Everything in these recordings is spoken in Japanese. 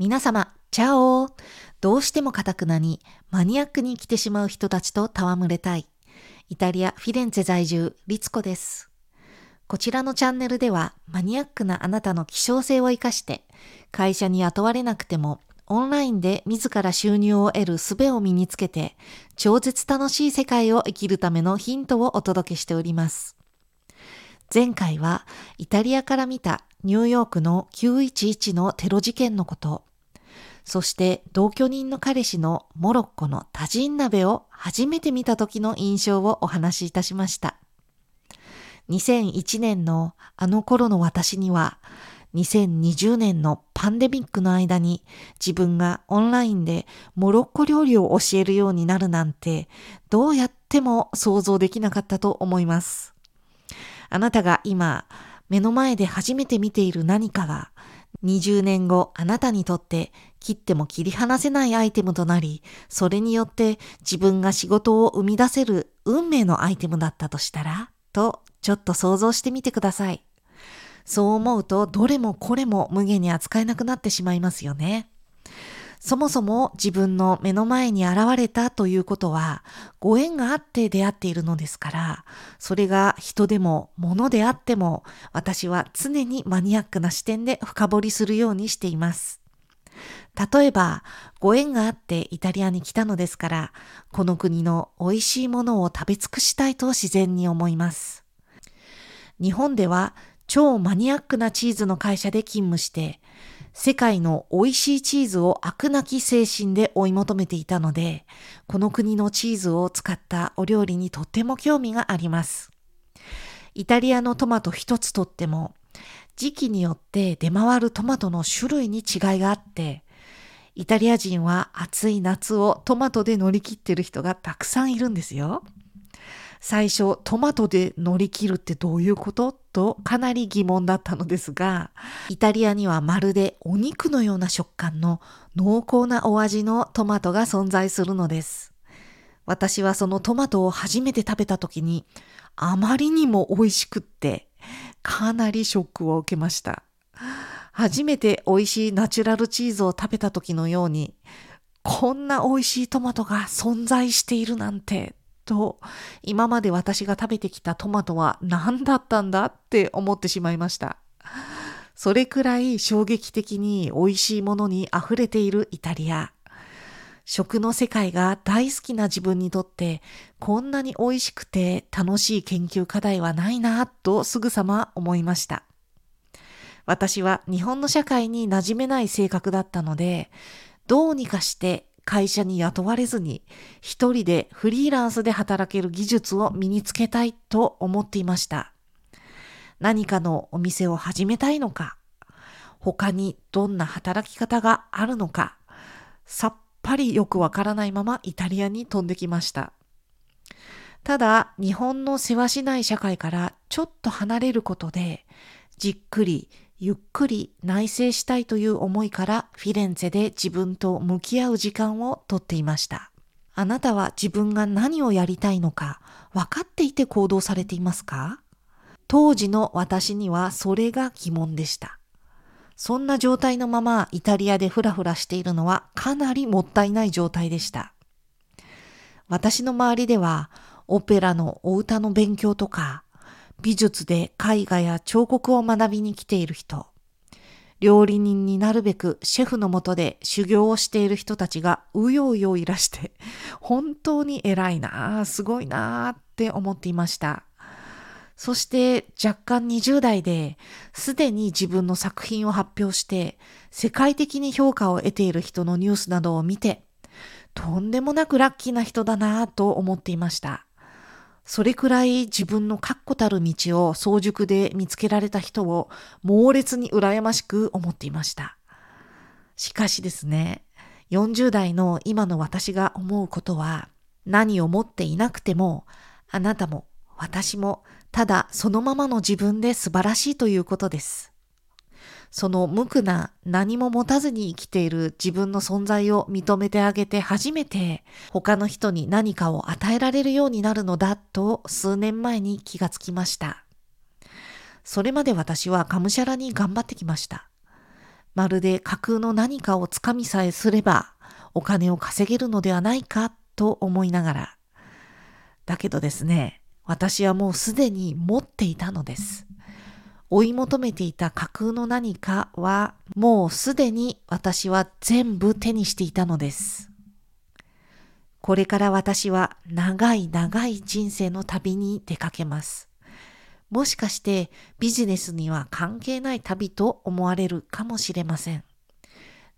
皆様、チャオどうしてもカタクナにマニアックに来てしまう人たちと戯れたい。イタリア・フィレンツェ在住、リツコです。こちらのチャンネルではマニアックなあなたの希少性を活かして会社に雇われなくてもオンラインで自ら収入を得る術を身につけて超絶楽しい世界を生きるためのヒントをお届けしております。前回はイタリアから見たニューヨークの911のテロ事件のこと、そして同居人の彼氏のモロッコのタジン鍋を初めて見た時の印象をお話しいたしました。2001年のあの頃の私には2020年のパンデミックの間に自分がオンラインでモロッコ料理を教えるようになるなんてどうやっても想像できなかったと思います。あなたが今目の前で初めて見ている何かが20年後あなたにとって切っても切り離せないアイテムとなり、それによって自分が仕事を生み出せる運命のアイテムだったとしたら、とちょっと想像してみてください。そう思うとどれもこれも無限に扱えなくなってしまいますよね。そもそも自分の目の前に現れたということは、ご縁があって出会っているのですから、それが人でも物であっても、私は常にマニアックな視点で深掘りするようにしています。例えば、ご縁があってイタリアに来たのですから、この国の美味しいものを食べ尽くしたいと自然に思います。日本では超マニアックなチーズの会社で勤務して、世界の美味しいチーズを飽くなき精神で追い求めていたので、この国のチーズを使ったお料理にとっても興味があります。イタリアのトマト一つとっても、時期によって出回るトマトの種類に違いがあって、イタリア人は暑い夏をトマトで乗り切ってる人がたくさんいるんですよ。最初トマトで乗り切るってどういうこと？とかなり疑問だったのですが、イタリアにはまるでお肉のような食感の濃厚なお味のトマトが存在するのです。私はそのトマトを初めて食べた時にあまりにも美味しくってかなりショックを受けました。初めて美味しいナチュラルチーズを食べた時のようにこんな美味しいトマトが存在しているなんてと、今まで私が食べてきたトマトは何だったんだって思ってしまいました。それくらい衝撃的に美味しいものに溢れているイタリア。食の世界が大好きな自分にとってこんなに美味しくて楽しい研究課題はないなとすぐさま思いました。私は日本の社会に馴染めない性格だったので、どうにかして会社に雇われずに一人でフリーランスで働ける技術を身につけたいと思っていました。何かのお店を始めたいのか、他にどんな働き方があるのか、さっぱりよくわからないままイタリアに飛んできました。ただ、日本の世話しない社会からちょっと離れることで、じっくりゆっくり内省したいという思いからフィレンツェで自分と向き合う時間をとっていました。あなたは自分が何をやりたいのか分かっていて行動されていますか？当時の私にはそれが疑問でした。そんな状態のままイタリアでフラフラしているのはかなりもったいない状態でした。私の周りではオペラのお歌の勉強とか美術で絵画や彫刻を学びに来ている人、料理人になるべくシェフのもとで修行をしている人たちがうようよいらして、本当に偉いなすごいなって思っていました。そして若干20代ですでに自分の作品を発表して世界的に評価を得ている人のニュースなどを見てとんでもなくラッキーな人だなと思っていました。それくらい自分の確固たる道を早熟で見つけられた人を猛烈に羨ましく思っていました。しかしですね、40代の今の私が思うことは、何を持っていなくても、あなたも私もただそのままの自分で素晴らしいということです。その無垢な何も持たずに生きている自分の存在を認めてあげて初めて他の人に何かを与えられるようになるのだと数年前に気がつきました。それまで私はがむしゃらに頑張ってきました。まるで架空の何かをつかみさえすればお金を稼げるのではないかと思いながら。だけどですね、私はもうすでに持っていたのです。追い求めていた架空の何かはもうすでに私は全部手にしていたのです。これから私は長い長い人生の旅に出かけます。もしかしてビジネスには関係ない旅と思われるかもしれません。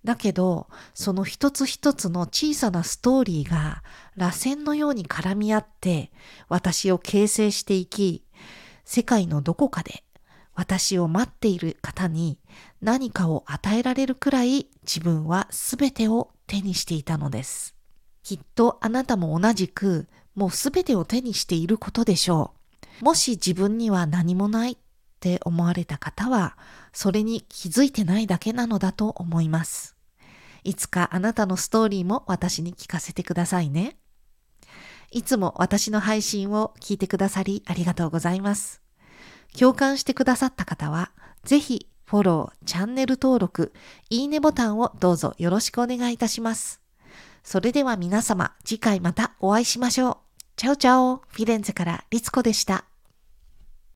だけど、その一つ一つの小さなストーリーが螺旋のように絡み合って私を形成していき、世界のどこかで私を待っている方に何かを与えられるくらい自分は全てを手にしていたのです。きっとあなたも同じくもう全てを手にしていることでしょう。もし自分には何もないって思われた方は、それに気づいてないだけなのだと思います。いつかあなたのストーリーも私に聞かせてくださいね。いつも私の配信を聞いてくださりありがとうございます。共感してくださった方は、ぜひフォロー、チャンネル登録、いいねボタンをどうぞよろしくお願いいたします。それでは皆様、次回またお会いしましょう。チャオチャオ、フィレンツェからリツコでした。